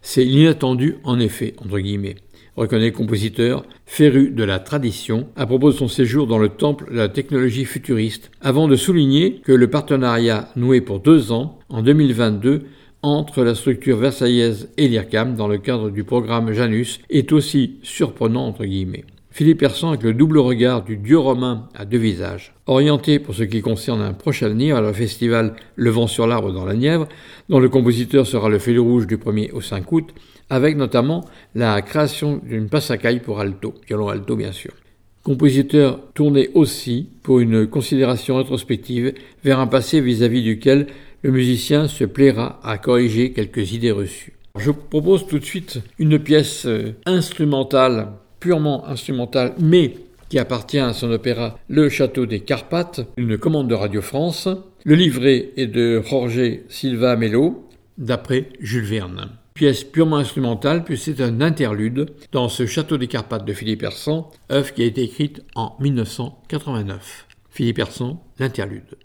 C'est l'inattendu, en effet, entre guillemets, reconnaît compositeur, féru de la tradition, à propos de son séjour dans le temple de la technologie futuriste, avant de souligner que le partenariat noué pour deux ans, en 2022, entre la structure versaillaise et l'IRCAM dans le cadre du programme Janus est aussi surprenant entre guillemets. Philippe Hersan avec le double regard du dieu romain à deux visages. Orienté pour ce qui concerne un prochain avenir à le festival Le vent sur l'arbre dans la Nièvre, dont le compositeur sera le fil rouge du 1er au 5 août, avec notamment la création d'une passacaille pour alto, violon alto bien sûr. Compositeur tourné aussi pour une considération rétrospective vers un passé vis-à-vis duquel le musicien se plaira à corriger quelques idées reçues. Je vous propose tout de suite une pièce euh, instrumentale purement instrumental, mais qui appartient à son opéra Le Château des Carpates, une commande de Radio France. Le livret est de Jorge Silva Melo, d'après Jules Verne. Pièce purement instrumentale, puis c'est un interlude dans ce Château des Carpates de Philippe Hersan, œuvre qui a été écrite en 1989. Philippe Hersan, l'interlude.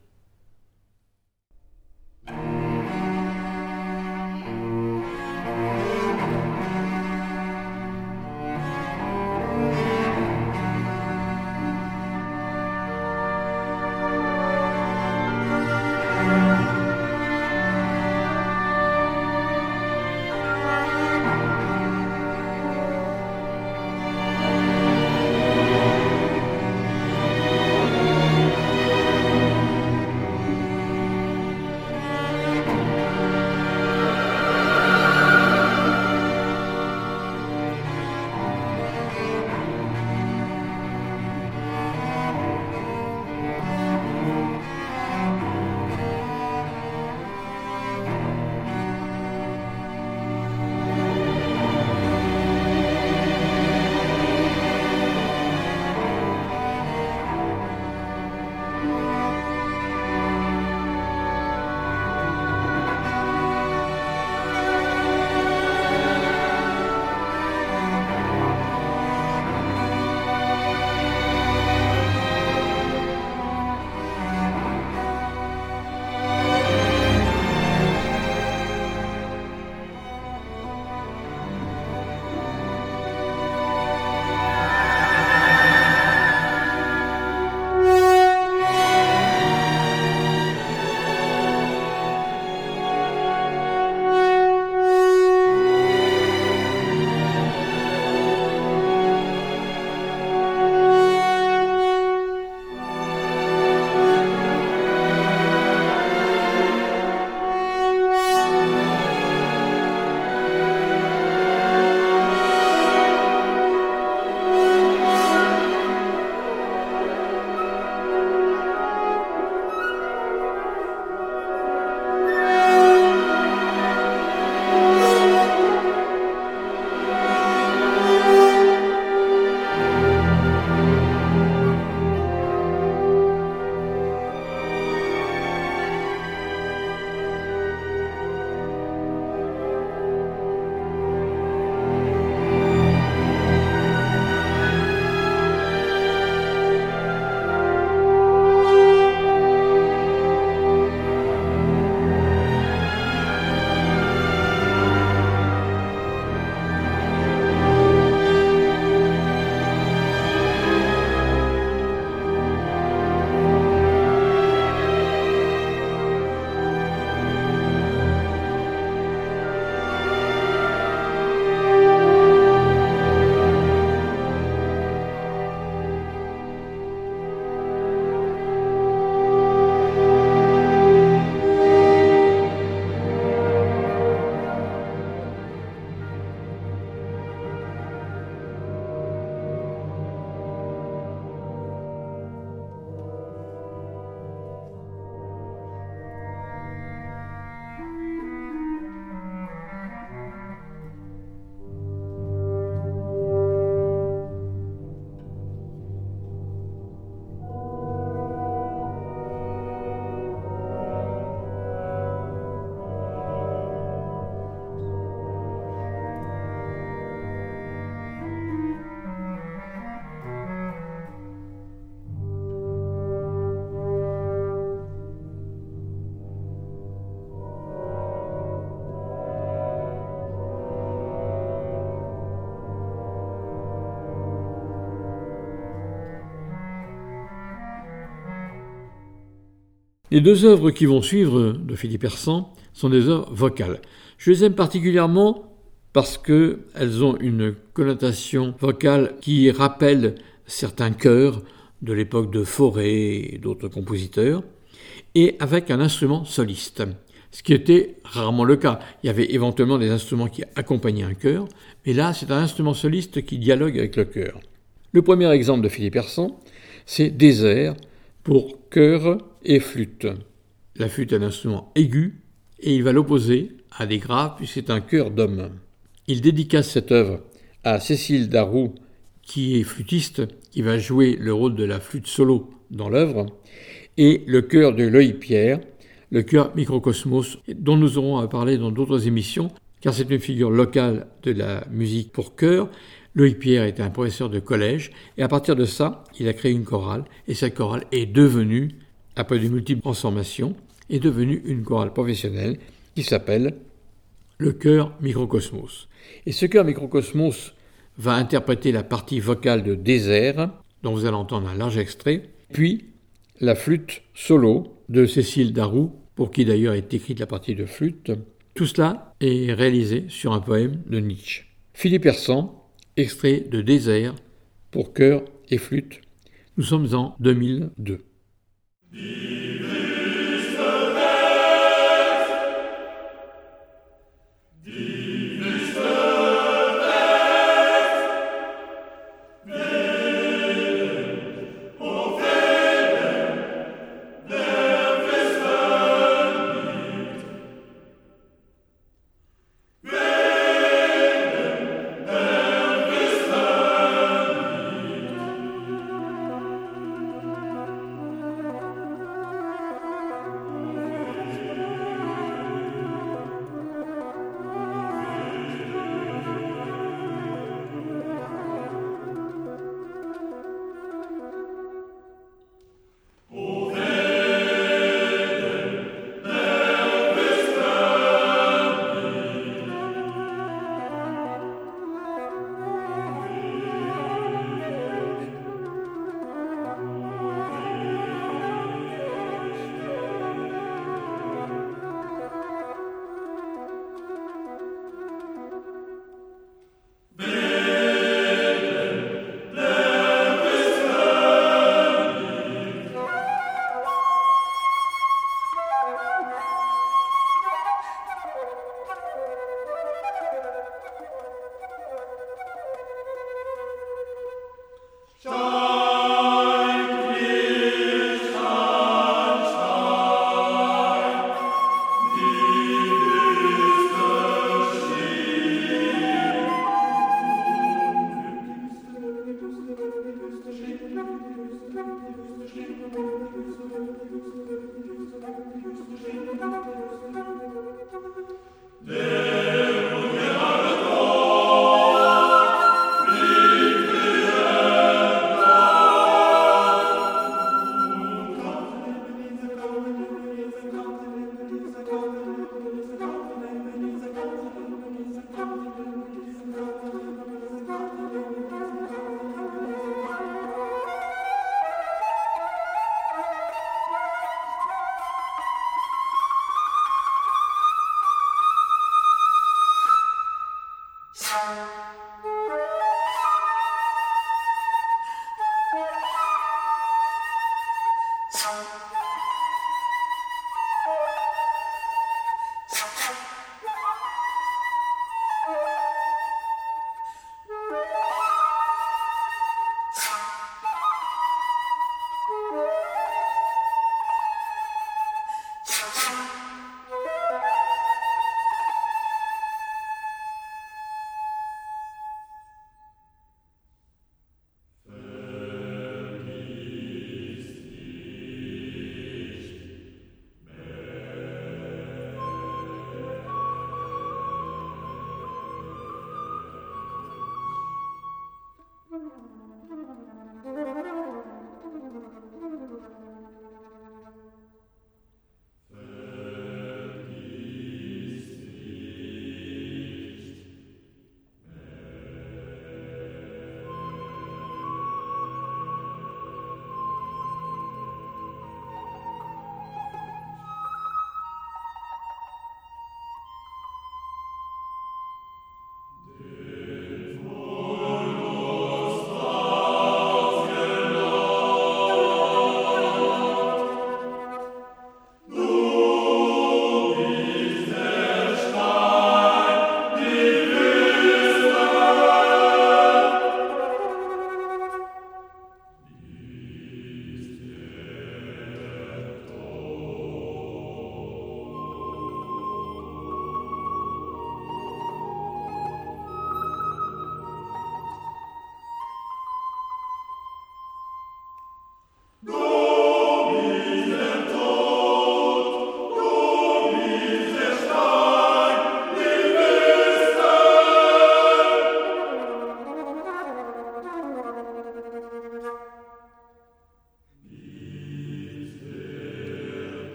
Les deux œuvres qui vont suivre de Philippe Hersan sont des œuvres vocales. Je les aime particulièrement parce qu'elles ont une connotation vocale qui rappelle certains chœurs de l'époque de Forêt et d'autres compositeurs, et avec un instrument soliste, ce qui était rarement le cas. Il y avait éventuellement des instruments qui accompagnaient un chœur, mais là c'est un instrument soliste qui dialogue avec le chœur. Le premier exemple de Philippe Hersan, c'est Désert pour chœur et flûte. La flûte est un instrument aigu et il va l'opposer à des graves puisque c'est un chœur d'homme. Il dédicace cette œuvre à Cécile Darroux, qui est flûtiste, qui va jouer le rôle de la flûte solo dans l'œuvre, et le chœur de Loïc Pierre, le chœur Microcosmos, dont nous aurons à parler dans d'autres émissions, car c'est une figure locale de la musique pour chœur. Loïc Pierre était un professeur de collège, et à partir de ça, il a créé une chorale, et cette chorale est devenue, après de multiples transformations, est devenue une chorale professionnelle qui s'appelle le chœur Microcosmos. Et ce chœur Microcosmos va interpréter la partie vocale de Désert, dont vous allez entendre un large extrait, puis la flûte solo de Cécile Darroux, pour qui d'ailleurs est écrite la partie de flûte. Tout cela est réalisé sur un poème de Nietzsche. Philippe Hersan, extrait de Désert pour chœur et flûte. Nous sommes en 2002.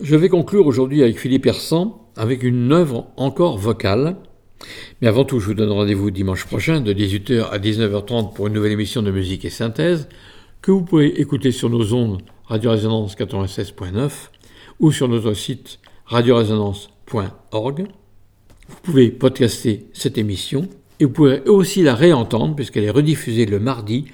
Je vais conclure aujourd'hui avec Philippe Hersan, avec une œuvre encore vocale. Mais avant tout, je vous donne rendez-vous dimanche prochain de 18h à 19h30 pour une nouvelle émission de musique et synthèse que vous pouvez écouter sur nos ondes Radio Résonance 96.9 ou sur notre site radioresonance.org. Vous pouvez podcaster cette émission et vous pourrez aussi la réentendre puisqu'elle est rediffusée le mardi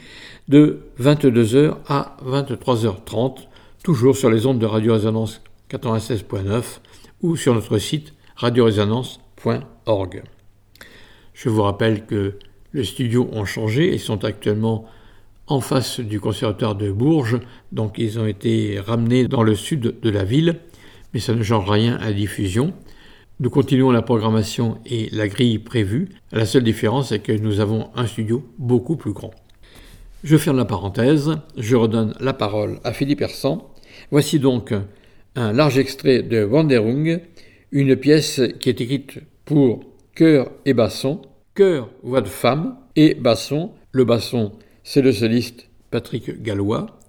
de 22h à 23h30, toujours sur les ondes de Radio Résonance 96.9 ou sur notre site radioresonance.org. Je vous rappelle que les studios ont changé et sont actuellement en face du conservatoire de Bourges, donc ils ont été ramenés dans le sud de la ville, mais ça ne change rien à la diffusion. Nous continuons la programmation et la grille prévue. La seule différence est que nous avons un studio beaucoup plus grand. Je ferme la parenthèse, je redonne la parole à Philippe Hersan. Voici donc un large extrait de Wanderung, une pièce qui est écrite pour chœur et basson, chœur voix de femme et basson. Le basson, c'est le soliste Patrick Gallois,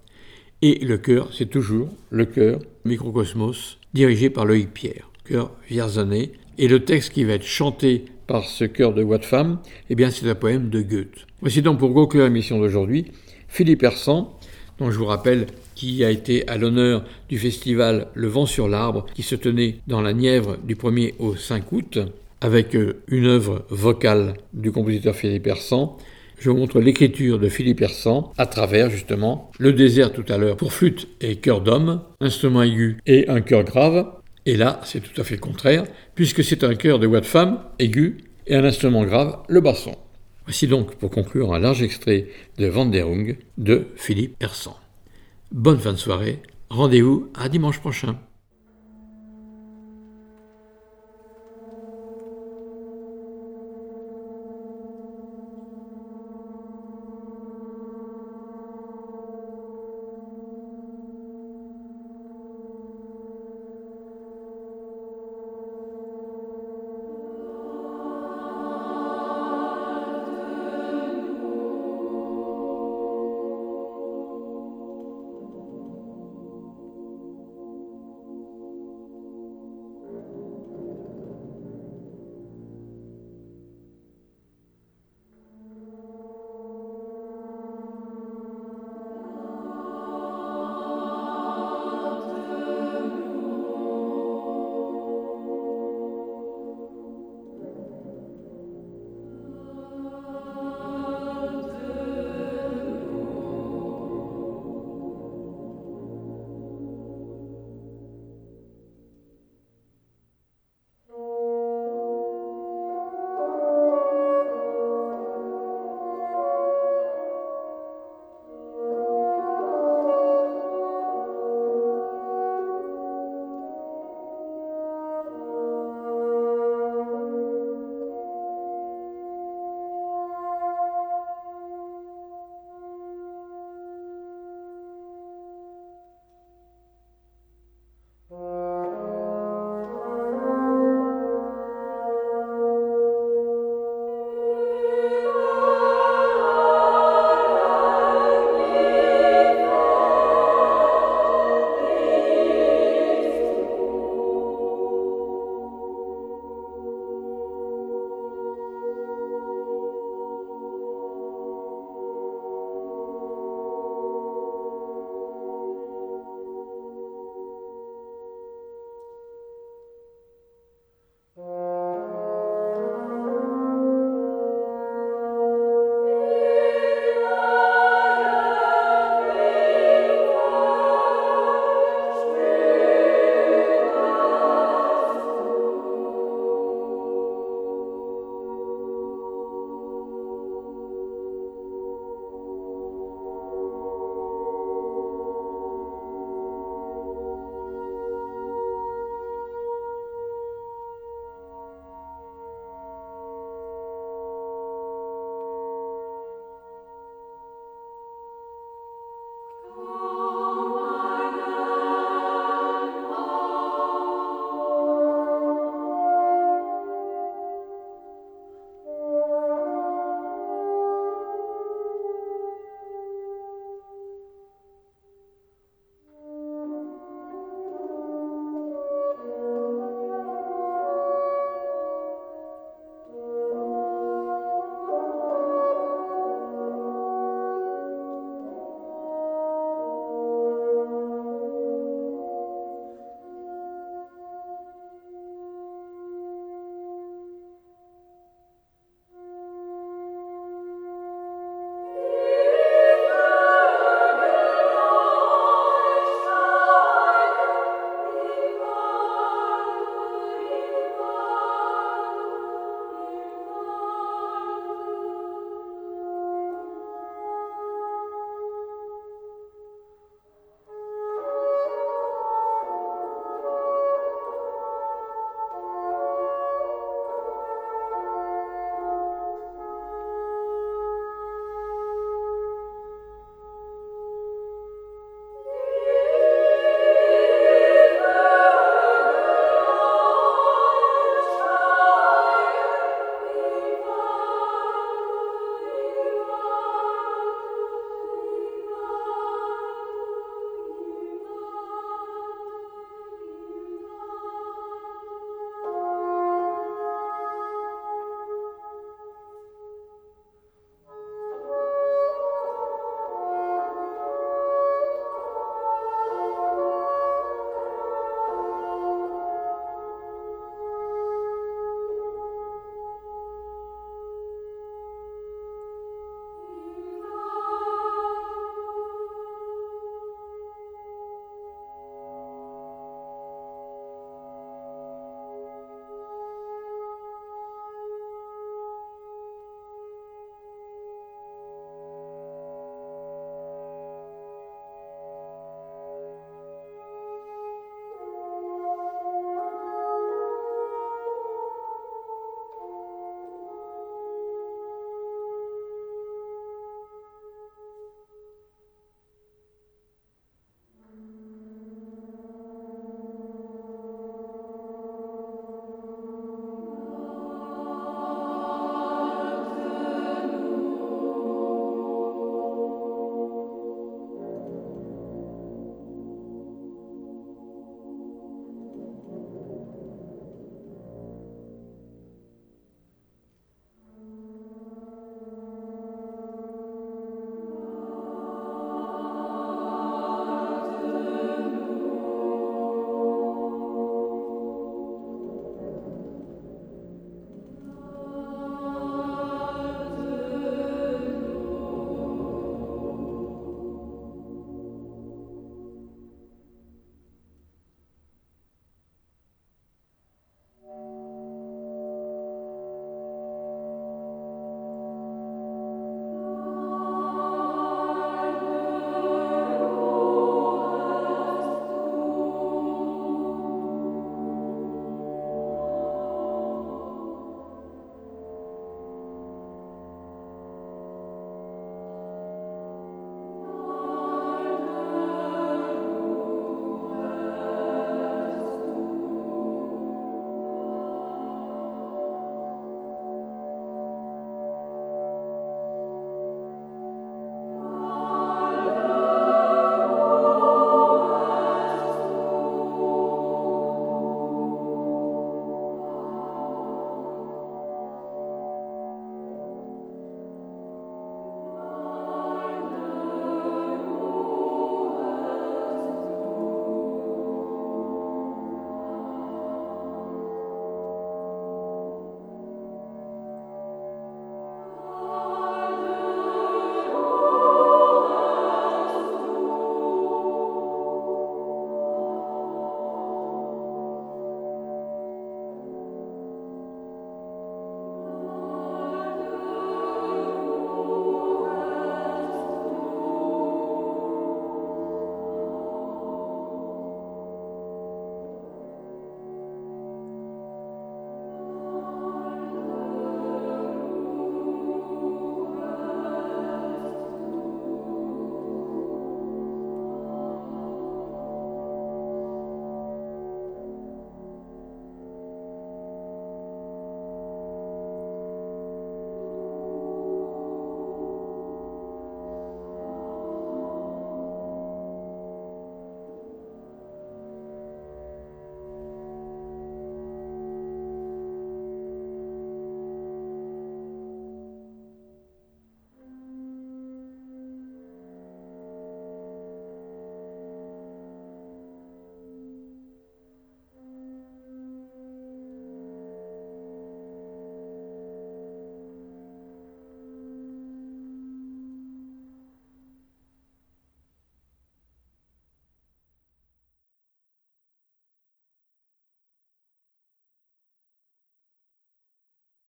et le chœur, c'est toujours le chœur Microcosmos, dirigé par Loïc Pierre, chœur Vierzonnet. Et le texte qui va être chanté par ce chœur de voix de femme, eh bien, c'est un poème de Goethe. Voici donc pour conclure l'émission d'aujourd'hui, Philippe Hersan, dont je vous rappelle qui a été à l'honneur du festival Le Vent sur l'Arbre, qui se tenait dans la Nièvre du 1er au 5 août, avec euh, une œuvre vocale du compositeur Philippe Hersan. Je vous montre l'écriture de Philippe Hersan à travers justement le désert tout à l'heure pour flûte et chœur d'homme, instrument aigu et un chœur grave. Et là, c'est tout à fait le contraire, puisque c'est un chœur de voix de femme aigu et un instrument grave, le basson. Voici donc pour conclure un large extrait de Vanderung de Philippe Hersan. Bonne fin de soirée, rendez-vous à dimanche prochain.